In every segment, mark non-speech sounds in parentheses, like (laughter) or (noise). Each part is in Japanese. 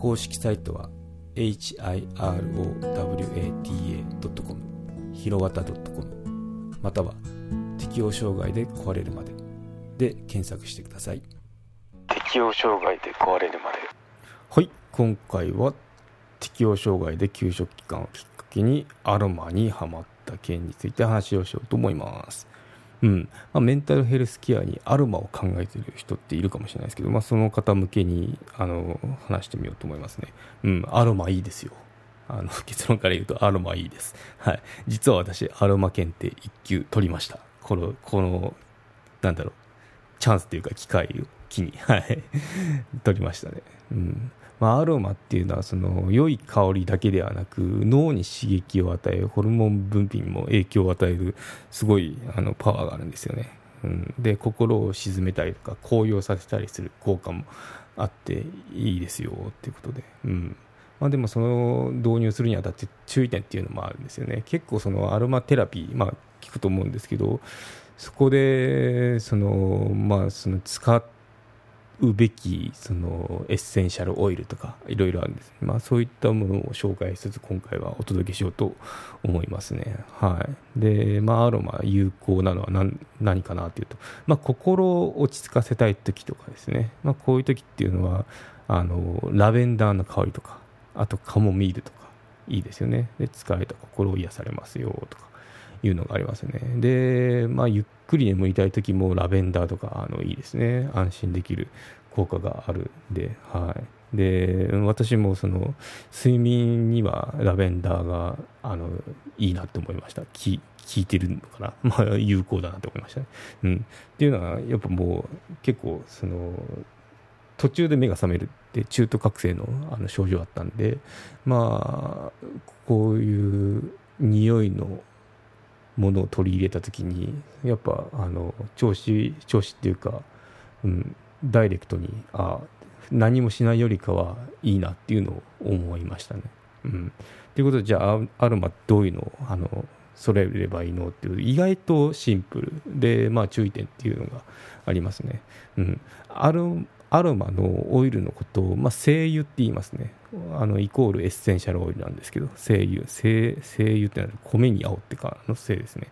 公式サイトは hirowata.com ひろわた .com または適応障害で壊れるまで。で検索してください。適応障害で壊れるまで。はい。今回は適応障害で休職期間をきっかけにアロマにハマった件について話をしようと思いますうんまあ、メンタルヘルスケアにアロマを考えている人っているかもしれないですけど、まあ、その方向けにあの話してみようと思いますね。うん、アロマいいですよ。あの (laughs) 結論から言うとアロマいいです。はい。実は私、アロマ検定1級取りました。この、この、なんだろう、チャンスというか機会を機に、はい。取りましたね。うん。まあ、アロマっていうのはその良い香りだけではなく脳に刺激を与えるホルモン分泌にも影響を与えるすごいあのパワーがあるんですよね、うん、で心を鎮めたりとか高揚させたりする効果もあっていいですよっていうことで、うん。まあ、でもその導入するにあたって注意点っていうのもあるんですよね。結構そのアロマテラピー、まあ、聞くと思うんですけどそこでその、まあ、その使ってうべきそのエッセンシャルオイルとかいろいろあるんです、まあ、そういったものを紹介しつつ今回はお届けしようと思いますね。はい、で、まあ、アロマ有効なのは何何かなというと、まあ、心を落ち着かせたい時とかですね、まあ、こういう時っていうのはあのラベンダーの香りとかあとカモミールとかいいですよね。で疲れた心を癒されますよとか。いうのがありますね。で、まあ、ゆっくり眠りたい時もラベンダーとかあのいいですね。安心できる効果があるんで、はい、で私もその睡眠にはラベンダーがあのいいなって思いました。き効いてるのかな、(laughs) まあ、有効だなって思いましたね、うん、っていうのはやっぱもう結構その途中で目が覚めるって中途覚醒のあの症状あったんでまあこういう匂いのものを取り入れた時にやっぱあの調子調子っていうか、うん、ダイレクトにあ何もしないよりかはいいなっていうのを思いましたね。うん、ということでじゃあアロマどういうのをあの揃えればいいのっていう意外とシンプルで、まあ、注意点っていうのがありますね。うん、アロアロマのオイルのことを、まあ、精油って言いますね。あのイコールエッセンシャルオイルなんですけど、精油、精油ってのは米に青ってかの精ですね。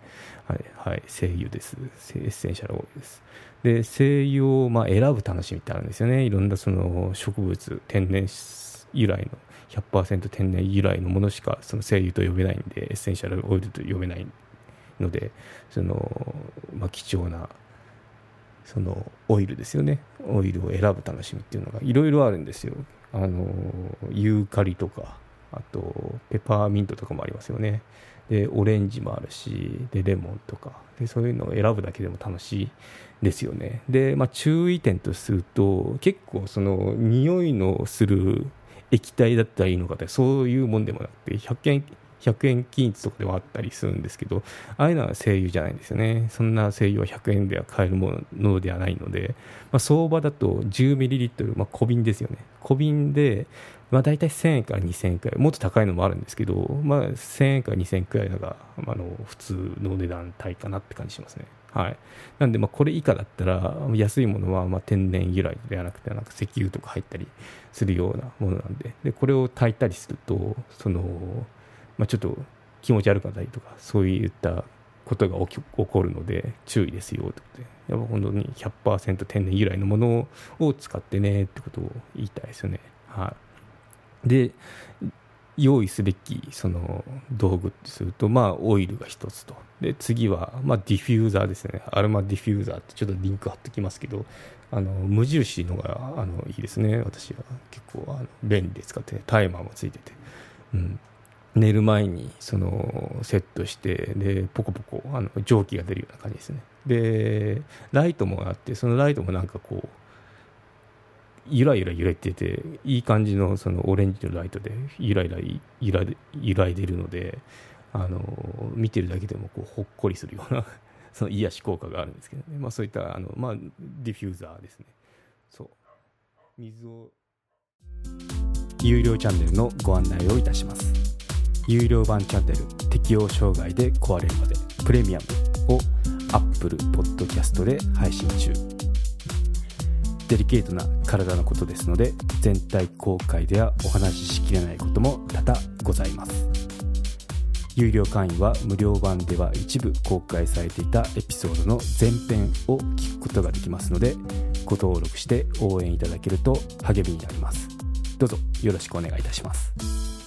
はい、はい、精油です。エッセンシャルオイルです。で、精油をまあ選ぶ楽しみってあるんですよね。いろんなその植物、天然由来の100%天然由来のものしかその精油と呼べないんで、エッセンシャルオイルと呼べないので、そのまあ、貴重なそのオイルですよね。オイルを選ぶ楽しみっていうのがいろいろあるんですよ。あのユーカリとかあとペパーミントとかもありますよね。でオレンジもあるしでレモンとか。でそういうのを選ぶだけでも楽しいですよね。で、まあ、注意点とすると結構その匂いのする液体だったらいいのかってそういうもんでもなくて100円100円均一とかではあったりするんですけど、ああいうのは声優じゃないんですよね。そんな声優は100円では買えるものではないので、まあ、相場だと 10ml、まあ、小瓶ですよね。小瓶で、まあ、大体1000円から2000円くらい、もっと高いのもあるんですけど、まあ、1000円から2000円くらいのが、あの普通の値段帯かなって感じしますね。はい、なんで、これ以下だったら、安いものはまあ天然由来ではなくて、なんか石油とか入ったりするようなものなんで、でこれを炊いたりすると、そのまあ、ちょっと気持ち悪かったりとかそういったことが起こるので注意ですよってことで。やっぱ本当に100%天然由来のものを使ってねってことを言いたいですよね。はい、で用意すべきその道具ってすると、まあ、オイルが一つと。で次は、まあ、ディフューザーですね。アロマディフューザーってちょっとリンク貼ってきますけどあの無印のがあのいいですね。私は結構あの便利で使ってタイマーもついてて、うん、寝る前にそのセットしてでポコポコあの蒸気が出るような感じですね。でライトもあってそのライトもなんかこうゆらゆら揺れてていい感じのそのオレンジのライトでゆらゆら揺ら揺らいでるのであの見てるだけでもこうほっこりするような (laughs) その癒し効果があるんですけどね、まあ、そういったあの、まあ、ディフューザーですね。そう。水を有料チャンネルのご案内をいたします。有料版チャンネル適応障害で壊れるまでプレミアムを Apple Podcast で配信中。デリケートな体のことですので全体公開ではお話ししきれないことも多々ございます。有料会員は無料版では一部公開されていたエピソードの前編を聞くことができますのでご登録して応援いただけると励みになります。どうぞよろしくお願いいたします。